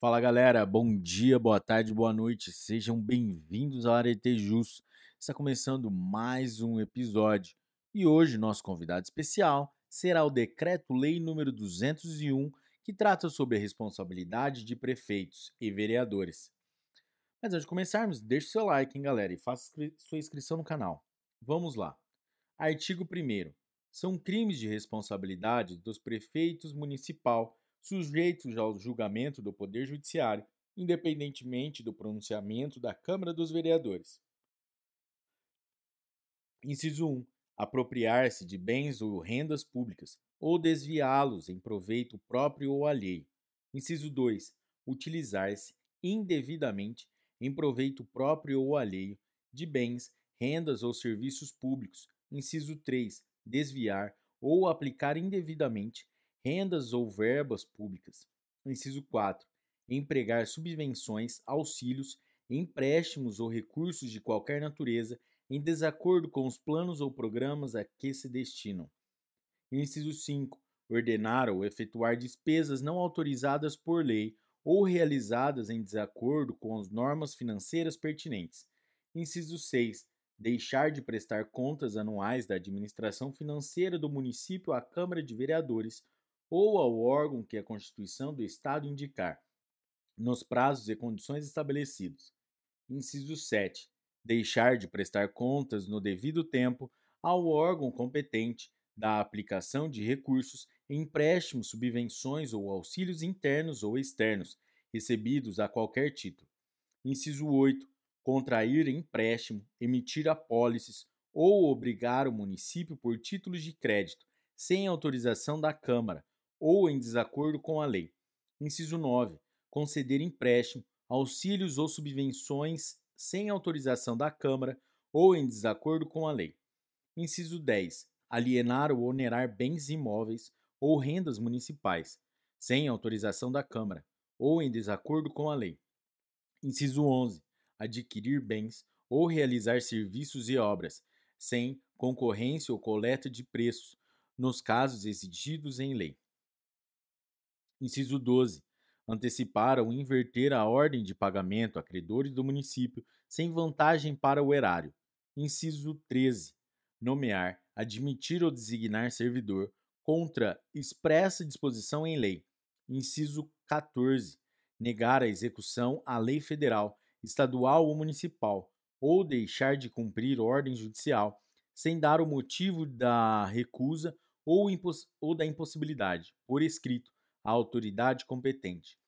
Fala galera, bom dia, boa tarde, boa noite, sejam bem-vindos ao Arete Jus. Está começando mais um episódio e hoje nosso convidado especial será o Decreto-Lei número 201, que trata sobre a responsabilidade de prefeitos e vereadores. Mas antes de começarmos, deixe seu like, hein, galera, e faça sua inscrição no canal. Vamos lá. Artigo 1 São crimes de responsabilidade dos prefeitos municipal sujeitos ao julgamento do Poder Judiciário, independentemente do pronunciamento da Câmara dos Vereadores. Inciso 1. Apropriar-se de bens ou rendas públicas, ou desviá-los em proveito próprio ou alheio. Inciso 2. Utilizar-se indevidamente em proveito próprio ou alheio de bens, rendas ou serviços públicos. Inciso 3. Desviar ou aplicar indevidamente rendas ou verbas públicas. Inciso 4. Empregar subvenções, auxílios, empréstimos ou recursos de qualquer natureza em desacordo com os planos ou programas a que se destinam. Inciso 5. Ordenar ou efetuar despesas não autorizadas por lei ou realizadas em desacordo com as normas financeiras pertinentes. Inciso 6. Deixar de prestar contas anuais da administração financeira do município à Câmara de Vereadores ou ao órgão que a Constituição do Estado indicar, nos prazos e condições estabelecidos. Inciso 7. Deixar de prestar contas no devido tempo ao órgão competente da aplicação de recursos, empréstimos, subvenções ou auxílios internos ou externos recebidos a qualquer título. Inciso 8. Contrair empréstimo, emitir apólices ou obrigar o município por títulos de crédito sem autorização da Câmara ou em desacordo com a lei. Inciso 9. Conceder empréstimo, auxílios ou subvenções sem autorização da Câmara ou em desacordo com a lei. Inciso 10. Alienar ou onerar bens imóveis ou rendas municipais, sem autorização da Câmara ou em desacordo com a lei. Inciso 11. Adquirir bens ou realizar serviços e obras, sem concorrência ou coleta de preços, nos casos exigidos em lei. Inciso 12. Antecipar ou inverter a ordem de pagamento a credores do município sem vantagem para o erário. Inciso 13. Nomear, admitir ou designar servidor contra expressa disposição em lei. Inciso 14. Negar a execução à lei federal, estadual ou municipal, ou deixar de cumprir ordem judicial, sem dar o motivo da recusa ou, ou da impossibilidade, por escrito, à autoridade competente.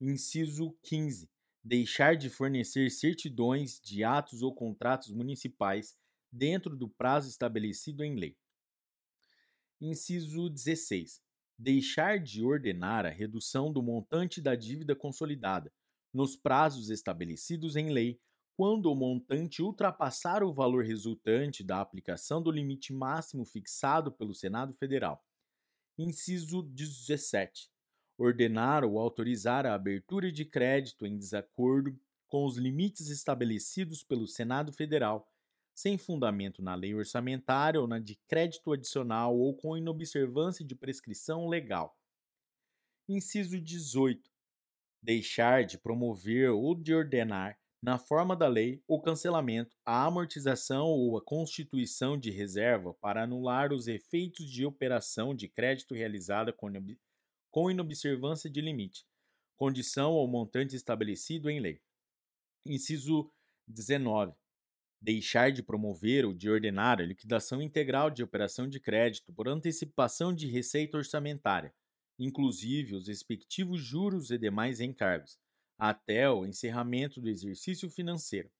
Inciso 15. Deixar de fornecer certidões de atos ou contratos municipais dentro do prazo estabelecido em lei. Inciso 16. Deixar de ordenar a redução do montante da dívida consolidada, nos prazos estabelecidos em lei, quando o montante ultrapassar o valor resultante da aplicação do limite máximo fixado pelo Senado Federal. Inciso 17. Ordenar ou autorizar a abertura de crédito em desacordo com os limites estabelecidos pelo Senado Federal, sem fundamento na lei orçamentária ou na de crédito adicional ou com inobservância de prescrição legal. Inciso 18. Deixar de promover ou de ordenar, na forma da lei, o cancelamento, a amortização ou a constituição de reserva para anular os efeitos de operação de crédito realizada com inobservância de limite, condição ou montante estabelecido em lei. Inciso 19. Deixar de promover ou de ordenar a liquidação integral de operação de crédito por antecipação de receita orçamentária, inclusive os respectivos juros e demais encargos, até o encerramento do exercício financeiro.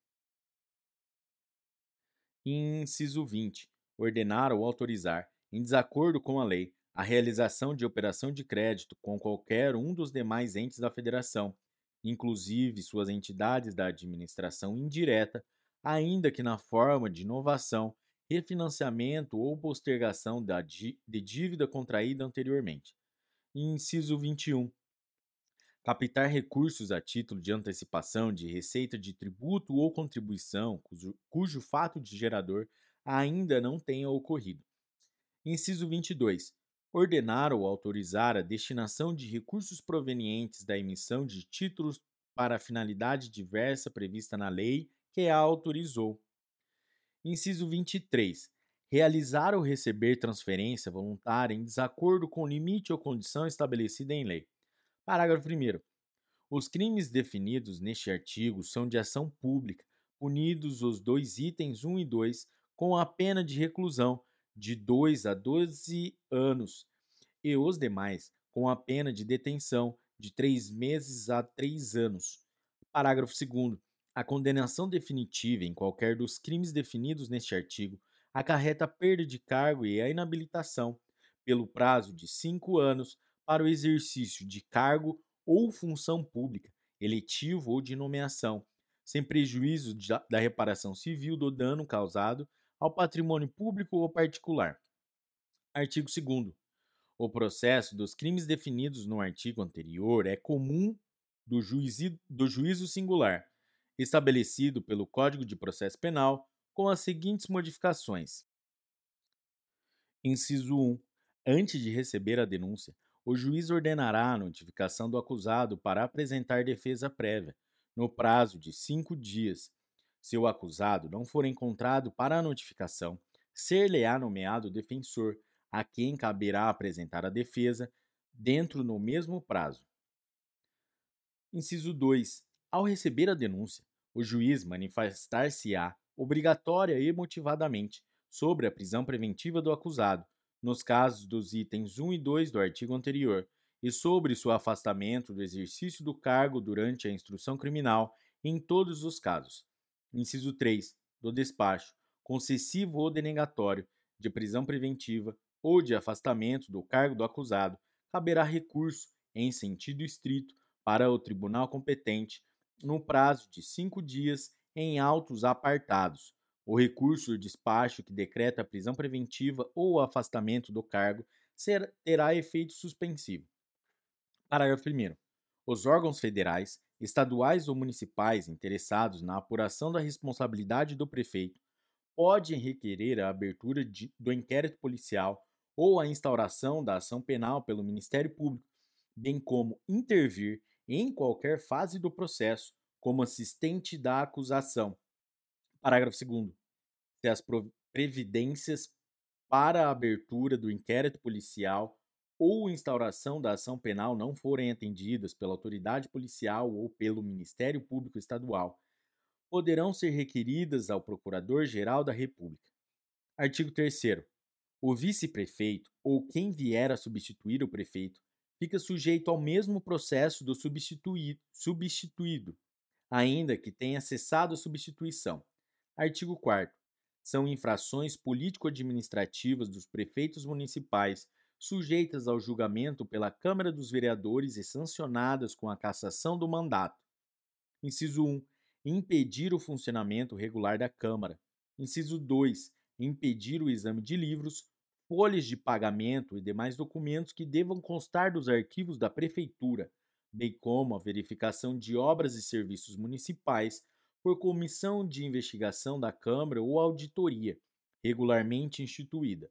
Inciso 20. Ordenar ou autorizar, em desacordo com a lei, a realização de operação de crédito com qualquer um dos demais entes da federação, inclusive suas entidades da administração indireta, ainda que na forma de inovação, refinanciamento ou postergação da de dívida contraída anteriormente. Inciso 21 captar recursos a título de antecipação de receita de tributo ou contribuição cujo, cujo fato de gerador ainda não tenha ocorrido. Inciso 22. ordenar ou autorizar a destinação de recursos provenientes da emissão de títulos para finalidade diversa prevista na lei que a autorizou. Inciso 23. Realizar ou receber transferência voluntária em desacordo com o limite ou condição estabelecida em lei. Parágrafo 1. Os crimes definidos neste artigo são de ação pública, punidos os dois itens 1 e 2 com a pena de reclusão de 2 a 12 anos e os demais com a pena de detenção de 3 meses a 3 anos. Parágrafo 2. A condenação definitiva em qualquer dos crimes definidos neste artigo acarreta a perda de cargo e a inabilitação, pelo prazo de cinco anos, para o exercício de cargo ou função pública, eletivo ou de nomeação, sem prejuízo da reparação civil do dano causado ao patrimônio público ou particular. Artigo 2. O processo dos crimes definidos no artigo anterior é comum do, juizi, do juízo singular, estabelecido pelo Código de Processo Penal, com as seguintes modificações. Inciso 1. Antes de receber a denúncia, o juiz ordenará a notificação do acusado para apresentar defesa prévia, no prazo de cinco dias. Se o acusado não for encontrado para a notificação, ser-lhe-á nomeado defensor, a quem caberá apresentar a defesa, dentro no mesmo prazo. Inciso 2. Ao receber a denúncia, o juiz manifestar-se-á obrigatória e motivadamente sobre a prisão preventiva do acusado, nos casos dos itens 1 e 2 do artigo anterior, e sobre seu afastamento do exercício do cargo durante a instrução criminal em todos os casos. Inciso 3. Do despacho, concessivo ou denegatório, de prisão preventiva ou de afastamento do cargo do acusado, caberá recurso, em sentido estrito, para o tribunal competente, no prazo de cinco dias, em autos apartados, o recurso do despacho que decreta a prisão preventiva ou o afastamento do cargo ser, terá efeito suspensivo. Parágrafo 1. Os órgãos federais, estaduais ou municipais interessados na apuração da responsabilidade do prefeito podem requerer a abertura de, do inquérito policial ou a instauração da ação penal pelo Ministério Público, bem como intervir em qualquer fase do processo como assistente da acusação. Parágrafo 2 se as previdências para a abertura do inquérito policial ou instauração da ação penal não forem atendidas pela autoridade policial ou pelo Ministério Público Estadual, poderão ser requeridas ao Procurador-Geral da República. Artigo 3. O vice-prefeito ou quem vier a substituir o prefeito fica sujeito ao mesmo processo do substituído, substituído ainda que tenha cessado a substituição. Artigo 4 são infrações político-administrativas dos prefeitos municipais sujeitas ao julgamento pela Câmara dos Vereadores e sancionadas com a cassação do mandato. Inciso 1. Impedir o funcionamento regular da Câmara. Inciso 2. Impedir o exame de livros, folhas de pagamento e demais documentos que devam constar dos arquivos da Prefeitura, bem como a verificação de obras e serviços municipais por comissão de investigação da Câmara ou auditoria, regularmente instituída.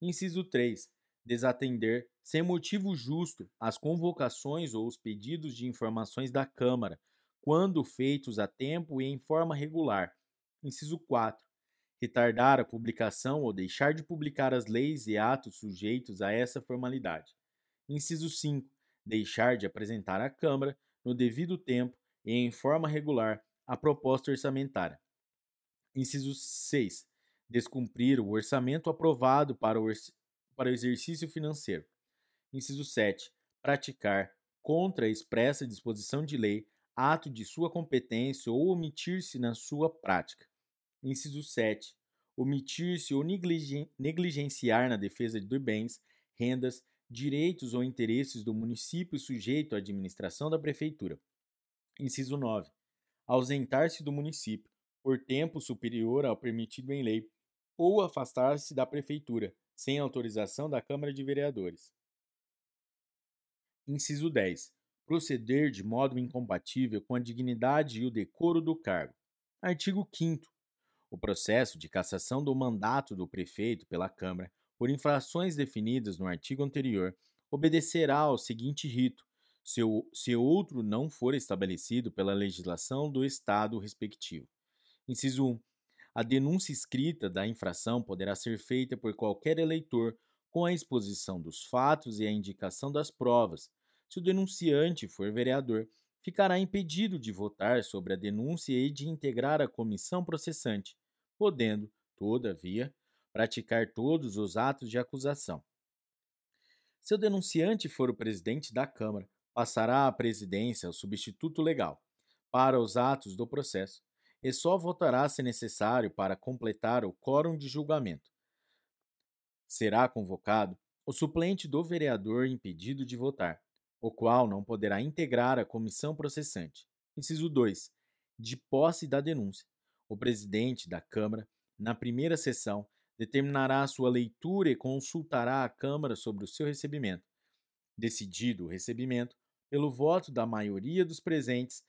Inciso 3. Desatender, sem motivo justo, as convocações ou os pedidos de informações da Câmara, quando feitos a tempo e em forma regular. Inciso 4. Retardar a publicação ou deixar de publicar as leis e atos sujeitos a essa formalidade. Inciso 5. Deixar de apresentar à Câmara, no devido tempo e em forma regular, a proposta orçamentária. Inciso 6. Descumprir o orçamento aprovado para o, para o exercício financeiro. Inciso 7. Praticar, contra a expressa disposição de lei, ato de sua competência ou omitir-se na sua prática. Inciso 7. Omitir-se ou negligenciar na defesa de bens, rendas, direitos ou interesses do município sujeito à administração da prefeitura. Inciso 9 ausentar-se do município por tempo superior ao permitido em lei ou afastar-se da prefeitura sem autorização da Câmara de Vereadores. Inciso 10. Proceder de modo incompatível com a dignidade e o decoro do cargo. Artigo 5 O processo de cassação do mandato do prefeito pela Câmara por infrações definidas no artigo anterior, obedecerá ao seguinte rito, se, o, se outro não for estabelecido pela legislação do Estado respectivo. Inciso 1. A denúncia escrita da infração poderá ser feita por qualquer eleitor com a exposição dos fatos e a indicação das provas. Se o denunciante for vereador, ficará impedido de votar sobre a denúncia e de integrar a comissão processante, podendo, todavia, praticar todos os atos de acusação. Se o denunciante for o presidente da Câmara, passará a presidência ao substituto legal para os atos do processo e só votará se necessário para completar o quórum de julgamento. Será convocado o suplente do vereador impedido de votar, o qual não poderá integrar a comissão processante. Inciso 2. De posse da denúncia. O presidente da Câmara, na primeira sessão, determinará sua leitura e consultará a Câmara sobre o seu recebimento. Decidido o recebimento, pelo voto da maioria dos presentes,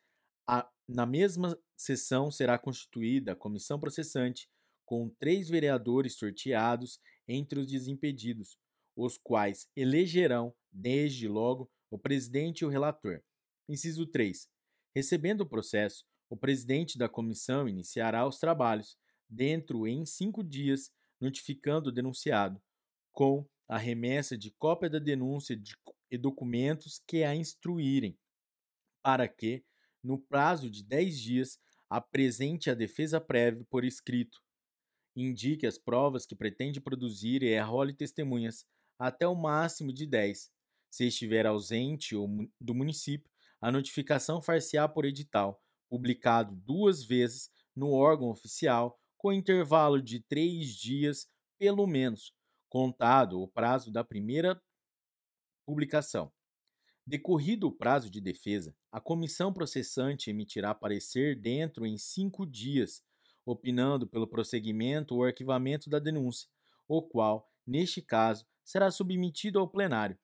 a, na mesma sessão será constituída a comissão processante, com três vereadores sorteados entre os desimpedidos, os quais elegerão, desde logo, o presidente e o relator. Inciso 3. Recebendo o processo, o presidente da comissão iniciará os trabalhos, dentro em cinco dias, notificando o denunciado, com a remessa de cópia da denúncia de, e documentos que a instruírem, para que, no prazo de dez dias, apresente a defesa prévia por escrito, indique as provas que pretende produzir e arrole testemunhas, até o máximo de dez. Se estiver ausente do município, a notificação far-se-á por edital, publicado duas vezes no órgão oficial, com intervalo de três dias, pelo menos, contado o prazo da primeira publicação. Decorrido o prazo de defesa, a comissão processante emitirá parecer dentro em cinco dias, opinando pelo prosseguimento ou arquivamento da denúncia, o qual, neste caso, será submetido ao plenário.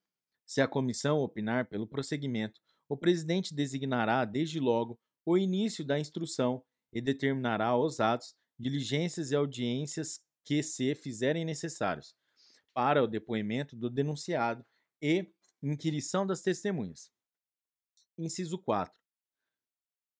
Se a comissão opinar pelo prosseguimento, o presidente designará, desde logo, o início da instrução e determinará os atos, diligências e audiências que se fizerem necessários para o depoimento do denunciado e inquirição das testemunhas. Inciso 4.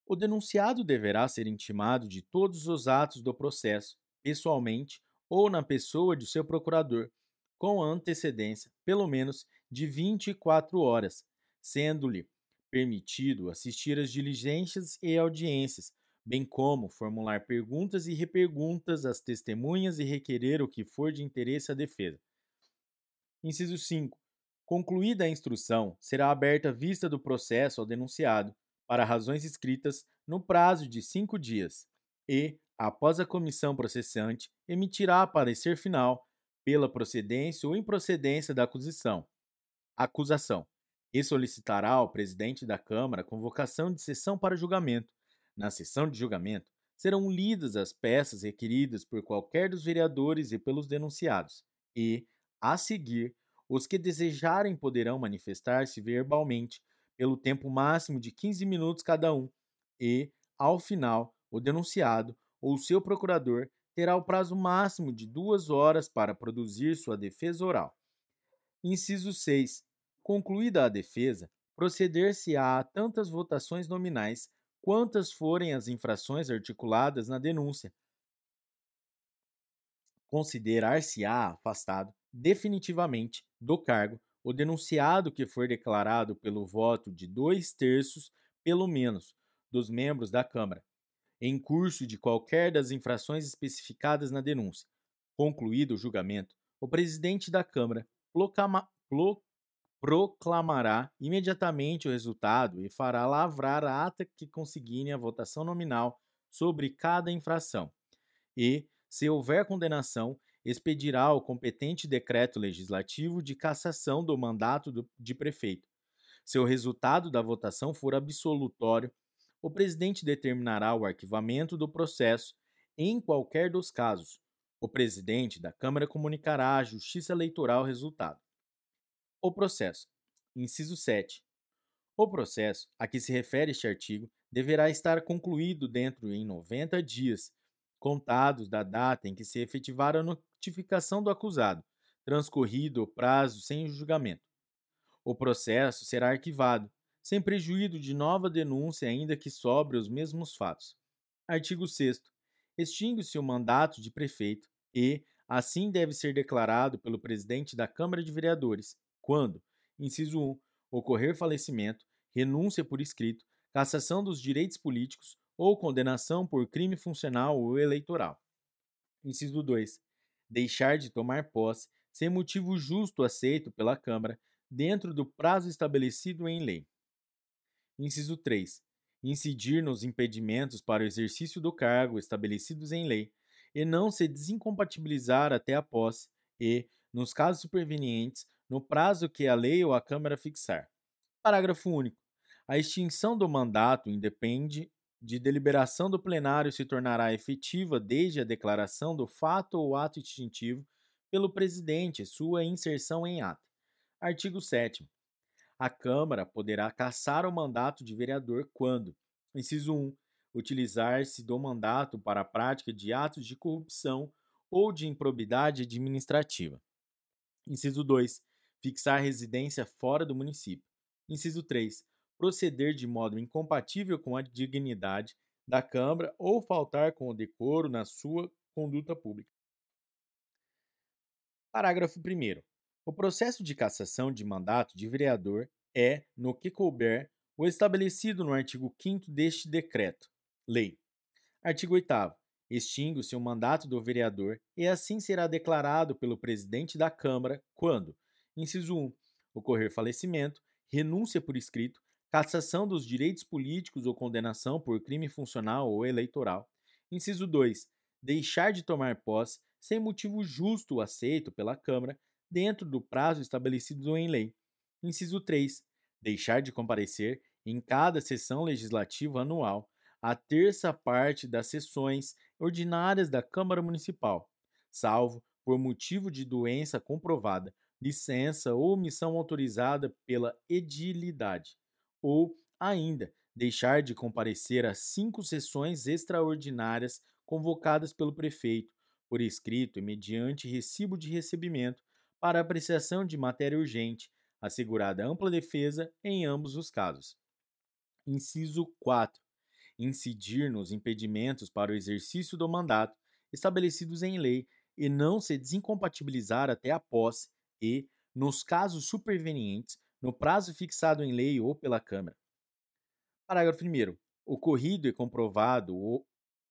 O denunciado deverá ser intimado de todos os atos do processo, pessoalmente ou na pessoa de seu procurador, com antecedência, pelo menos, de 24 horas, sendo-lhe permitido assistir às diligências e audiências, bem como formular perguntas e reperguntas às testemunhas e requerer o que for de interesse à defesa. Inciso 5. Concluída a instrução, será aberta vista do processo ao denunciado, para razões escritas, no prazo de cinco dias, e, após a comissão processante, emitirá parecer final pela procedência ou improcedência da acusação. Acusação. E solicitará ao presidente da Câmara convocação de sessão para julgamento. Na sessão de julgamento, serão lidas as peças requeridas por qualquer dos vereadores e pelos denunciados, e, a seguir, os que desejarem poderão manifestar-se verbalmente pelo tempo máximo de 15 minutos cada um, e, ao final, o denunciado ou seu procurador terá o prazo máximo de duas horas para produzir sua defesa oral. Inciso 6. Concluída a defesa, proceder-se-á a tantas votações nominais quantas forem as infrações articuladas na denúncia. Considerar-se-á afastado definitivamente do cargo o denunciado que for declarado pelo voto de dois terços, pelo menos, dos membros da Câmara, em curso de qualquer das infrações especificadas na denúncia. Concluído o julgamento, o presidente da Câmara proclama, pro, proclamará imediatamente o resultado e fará lavrar a ata que consigne a votação nominal sobre cada infração. E, se houver condenação, expedirá o competente decreto legislativo de cassação do mandato do, de prefeito. Se o resultado da votação for absolutório, o presidente determinará o arquivamento do processo em qualquer dos casos. O presidente da Câmara comunicará à Justiça Eleitoral o resultado. O processo. Inciso 7. O processo a que se refere este artigo deverá estar concluído dentro em 90 dias, contados da data em que se efetivar a notificação do acusado, transcorrido o prazo sem julgamento. O processo será arquivado, sem prejuízo de nova denúncia, ainda que sobre os mesmos fatos. Artigo 6. Extingue-se o mandato de prefeito e, assim, deve ser declarado pelo presidente da Câmara de Vereadores, quando, inciso 1, ocorrer falecimento, renúncia por escrito, cassação dos direitos políticos ou condenação por crime funcional ou eleitoral. Inciso 2. Deixar de tomar posse sem motivo justo aceito pela Câmara dentro do prazo estabelecido em lei. Inciso 3. Incidir nos impedimentos para o exercício do cargo estabelecidos em lei e não se desincompatibilizar até a posse e, nos casos supervenientes, no prazo que a lei ou a Câmara fixar. Parágrafo único. A extinção do mandato independe de deliberação do plenário se tornará efetiva desde a declaração do fato ou ato extintivo pelo presidente sua inserção em ata. Artigo 7 a Câmara poderá cassar o mandato de vereador quando, inciso 1, utilizar-se do mandato para a prática de atos de corrupção ou de improbidade administrativa. Inciso 2, fixar residência fora do município. Inciso 3, proceder de modo incompatível com a dignidade da Câmara ou faltar com o decoro na sua conduta pública. Parágrafo 1. O processo de cassação de mandato de vereador é, no que couber, o estabelecido no artigo 5 deste decreto. Lei. Artigo 8. Extingue-se o mandato do vereador e assim será declarado pelo presidente da Câmara quando, inciso 1, ocorrer falecimento, renúncia por escrito, cassação dos direitos políticos ou condenação por crime funcional ou eleitoral. Inciso 2, deixar de tomar posse sem motivo justo aceito pela Câmara dentro do prazo estabelecido em lei. Inciso 3. Deixar de comparecer em cada sessão legislativa anual, a terça parte das sessões ordinárias da Câmara Municipal, salvo por motivo de doença comprovada, licença ou missão autorizada pela edilidade, ou ainda deixar de comparecer às cinco sessões extraordinárias convocadas pelo prefeito, por escrito e mediante recibo de recebimento, para apreciação de matéria urgente, assegurada ampla defesa em ambos os casos. Inciso 4. Incidir nos impedimentos para o exercício do mandato estabelecidos em lei e não se desincompatibilizar até a posse e, nos casos supervenientes, no prazo fixado em lei ou pela Câmara. Parágrafo 1. Ocorrido e comprovado o,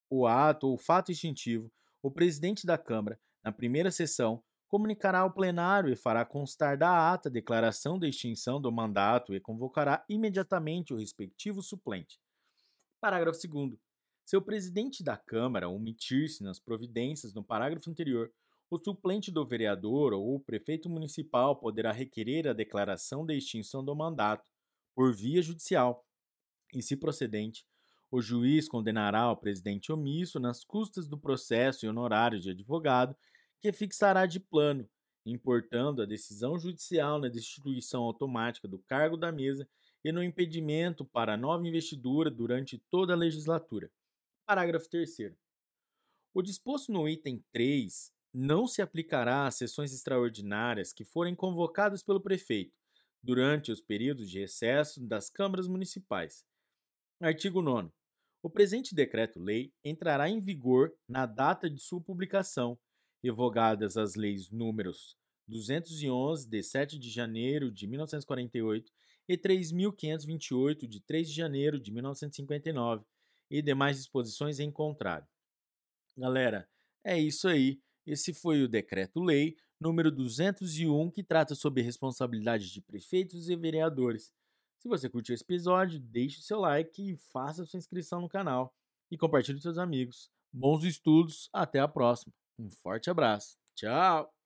o ato ou fato extintivo, o presidente da Câmara, na primeira sessão, comunicará ao plenário e fará constar da ata a declaração da extinção do mandato e convocará imediatamente o respectivo suplente. Parágrafo 2. Se o presidente da Câmara omitir-se nas providências no parágrafo anterior, o suplente do vereador ou o prefeito municipal poderá requerer a declaração da extinção do mandato por via judicial. E, se procedente, o juiz condenará o presidente omisso nas custas do processo e honorários de advogado que fixará de plano, importando a decisão judicial na destituição automática do cargo da mesa e no impedimento para nova investidura durante toda a legislatura. Parágrafo 3. O disposto no item 3 não se aplicará às sessões extraordinárias que forem convocadas pelo prefeito durante os períodos de recesso das câmaras municipais. Artigo 9. O presente decreto-lei entrará em vigor na data de sua publicação revogadas as leis números 211, de 7 de janeiro de 1948, e 3.528, de 3 de janeiro de 1959, e demais disposições em contrário. Galera, é isso aí. Esse foi o Decreto-Lei número 201, que trata sobre responsabilidade de prefeitos e vereadores. Se você curtiu esse episódio, deixe o seu like e faça sua inscrição no canal. E compartilhe com seus amigos. Bons estudos, até a próxima! Um forte abraço. Tchau!